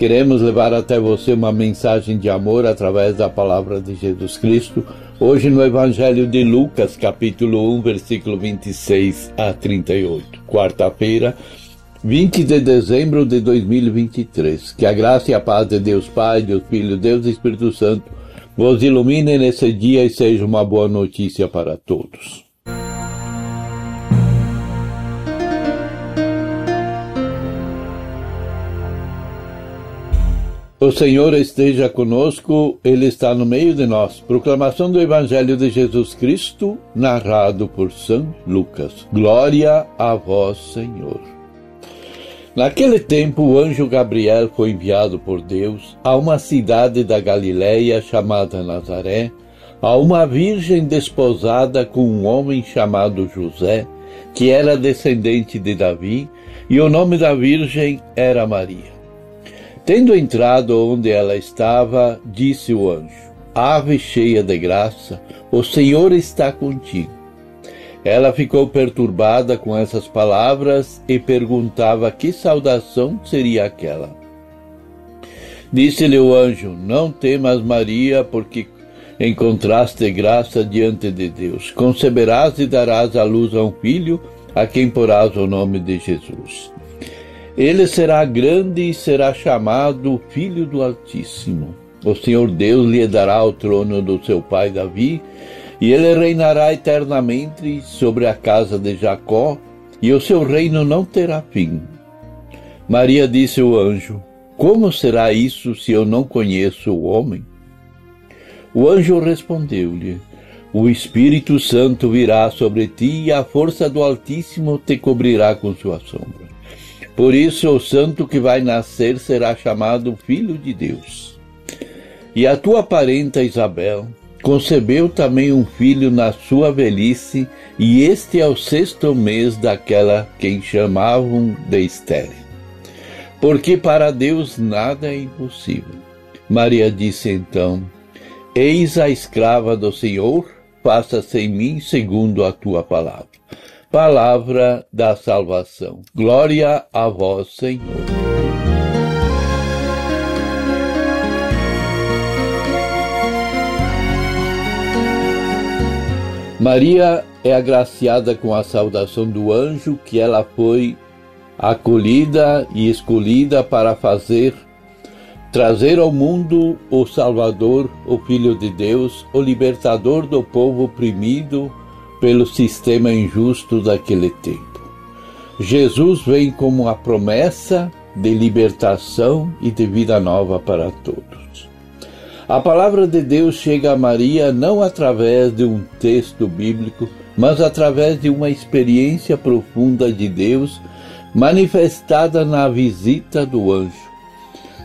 Queremos levar até você uma mensagem de amor através da palavra de Jesus Cristo, hoje no Evangelho de Lucas, capítulo 1, versículo 26 a 38. Quarta-feira, 20 de dezembro de 2023. Que a graça e a paz de Deus Pai, Deus Filho, Deus Espírito Santo vos ilumine nesse dia e seja uma boa notícia para todos. O Senhor esteja conosco, Ele está no meio de nós. Proclamação do Evangelho de Jesus Cristo, narrado por São Lucas. Glória a vós, Senhor. Naquele tempo, o anjo Gabriel foi enviado por Deus a uma cidade da Galiléia chamada Nazaré, a uma virgem desposada com um homem chamado José, que era descendente de Davi, e o nome da virgem era Maria. Tendo entrado onde ela estava, disse o anjo: Ave cheia de graça, o Senhor está contigo. Ela ficou perturbada com essas palavras e perguntava que saudação seria aquela. Disse-lhe o anjo: Não temas, Maria, porque encontraste graça diante de Deus. Conceberás e darás à luz a um filho, a quem porás o nome de Jesus. Ele será grande e será chamado Filho do Altíssimo. O Senhor Deus lhe dará o trono do seu pai Davi, e ele reinará eternamente sobre a casa de Jacó, e o seu reino não terá fim. Maria disse ao anjo: Como será isso se eu não conheço o homem? O anjo respondeu-lhe: O Espírito Santo virá sobre ti e a força do Altíssimo te cobrirá com sua sombra. Por isso, o santo que vai nascer será chamado Filho de Deus. E a tua parenta Isabel concebeu também um filho na sua velhice, e este é o sexto mês daquela quem chamavam de estéril. Porque para Deus nada é impossível. Maria disse então: Eis a escrava do Senhor, faça-se em mim segundo a tua palavra palavra da salvação. Glória a vós, Senhor. Maria é agraciada com a saudação do anjo que ela foi acolhida e escolhida para fazer trazer ao mundo o Salvador, o Filho de Deus, o libertador do povo oprimido pelo sistema injusto daquele tempo. Jesus vem como a promessa de libertação e de vida nova para todos. A palavra de Deus chega a Maria não através de um texto bíblico, mas através de uma experiência profunda de Deus manifestada na visita do anjo.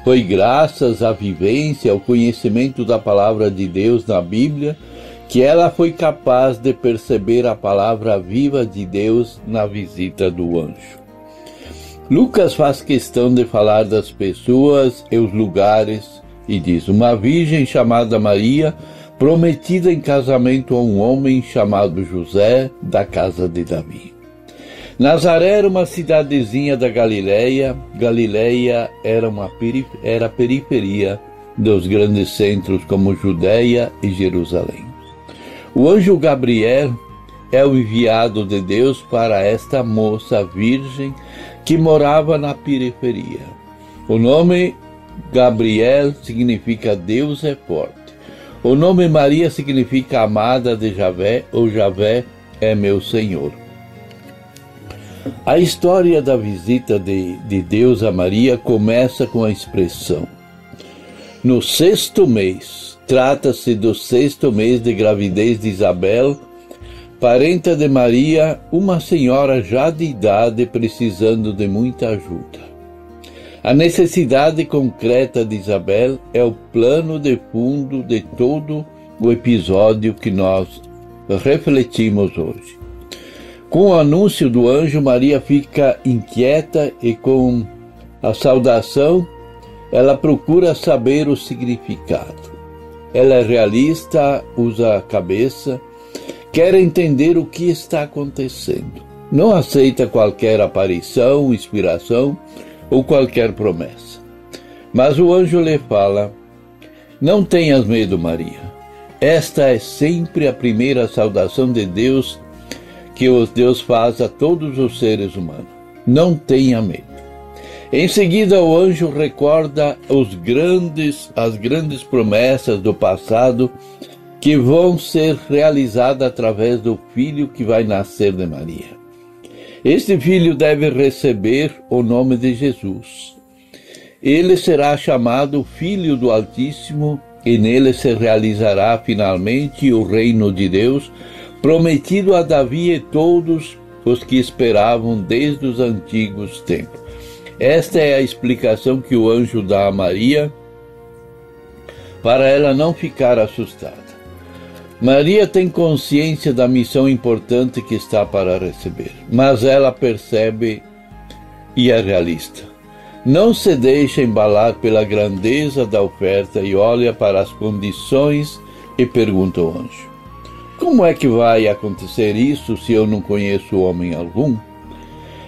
Foi graças à vivência, ao conhecimento da palavra de Deus na Bíblia que ela foi capaz de perceber a palavra viva de Deus na visita do anjo. Lucas faz questão de falar das pessoas e os lugares e diz: Uma virgem chamada Maria, prometida em casamento a um homem chamado José, da casa de Davi. Nazaré era uma cidadezinha da Galileia. Galileia era uma era periferia dos grandes centros como Judéia e Jerusalém. O anjo Gabriel é o enviado de Deus para esta moça virgem que morava na periferia. O nome Gabriel significa Deus é forte. O nome Maria significa amada de Javé ou Javé é meu Senhor. A história da visita de, de Deus a Maria começa com a expressão: No sexto mês, Trata-se do sexto mês de gravidez de Isabel, parenta de Maria, uma senhora já de idade precisando de muita ajuda. A necessidade concreta de Isabel é o plano de fundo de todo o episódio que nós refletimos hoje. Com o anúncio do anjo, Maria fica inquieta e com a saudação ela procura saber o significado. Ela é realista, usa a cabeça, quer entender o que está acontecendo. Não aceita qualquer aparição, inspiração ou qualquer promessa. Mas o anjo lhe fala: Não tenhas medo, Maria. Esta é sempre a primeira saudação de Deus que Deus faz a todos os seres humanos. Não tenha medo. Em seguida, o anjo recorda os grandes, as grandes promessas do passado que vão ser realizadas através do filho que vai nascer de Maria. Este filho deve receber o nome de Jesus. Ele será chamado Filho do Altíssimo e nele se realizará finalmente o reino de Deus, prometido a Davi e todos os que esperavam desde os antigos tempos. Esta é a explicação que o anjo dá a Maria para ela não ficar assustada. Maria tem consciência da missão importante que está para receber, mas ela percebe e é realista. Não se deixa embalar pela grandeza da oferta e olha para as condições e pergunta ao anjo: Como é que vai acontecer isso se eu não conheço homem algum?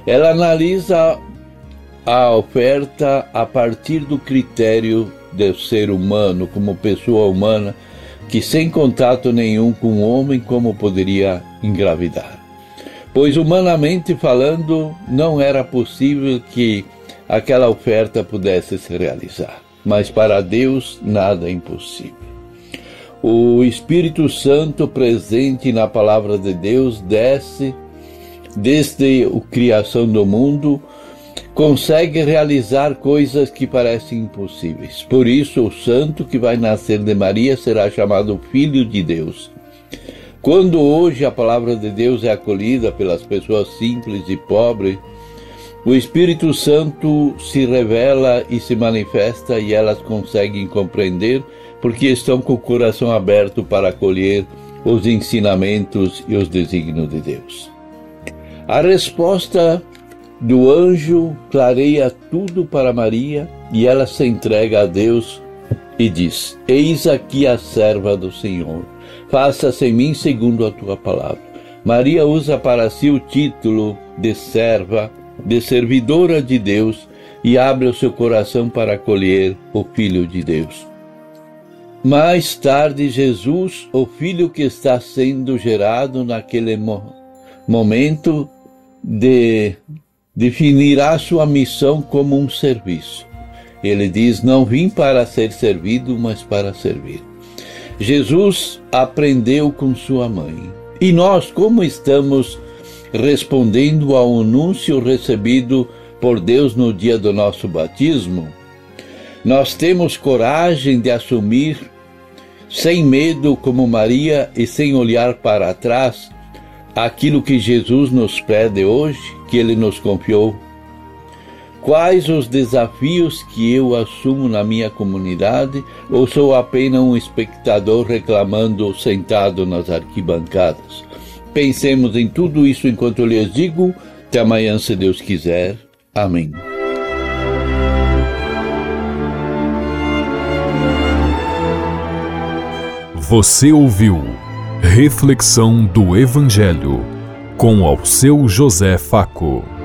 Ela analisa a oferta a partir do critério do ser humano, como pessoa humana, que sem contato nenhum com o homem, como poderia engravidar? Pois, humanamente falando, não era possível que aquela oferta pudesse se realizar. Mas para Deus nada é impossível. O Espírito Santo presente na palavra de Deus desce desde a criação do mundo consegue realizar coisas que parecem impossíveis. Por isso, o santo que vai nascer de Maria será chamado Filho de Deus. Quando hoje a palavra de Deus é acolhida pelas pessoas simples e pobres, o Espírito Santo se revela e se manifesta e elas conseguem compreender porque estão com o coração aberto para acolher os ensinamentos e os desígnios de Deus. A resposta do anjo clareia tudo para Maria e ela se entrega a Deus e diz: Eis aqui a serva do Senhor, faça-se em mim segundo a tua palavra. Maria usa para si o título de serva, de servidora de Deus e abre o seu coração para acolher o Filho de Deus. Mais tarde, Jesus, o filho que está sendo gerado naquele momento de definirá sua missão como um serviço. Ele diz: Não vim para ser servido, mas para servir. Jesus aprendeu com sua mãe. E nós, como estamos respondendo ao anúncio recebido por Deus no dia do nosso batismo? Nós temos coragem de assumir, sem medo, como Maria, e sem olhar para trás, aquilo que Jesus nos pede hoje, que Ele nos confiou? Quais os desafios que eu assumo na minha comunidade ou sou apenas um espectador reclamando sentado nas arquibancadas? Pensemos em tudo isso enquanto eu lhes digo. Até amanhã, se Deus quiser. Amém. Você ouviu Reflexão do Evangelho com ao seu José Faco.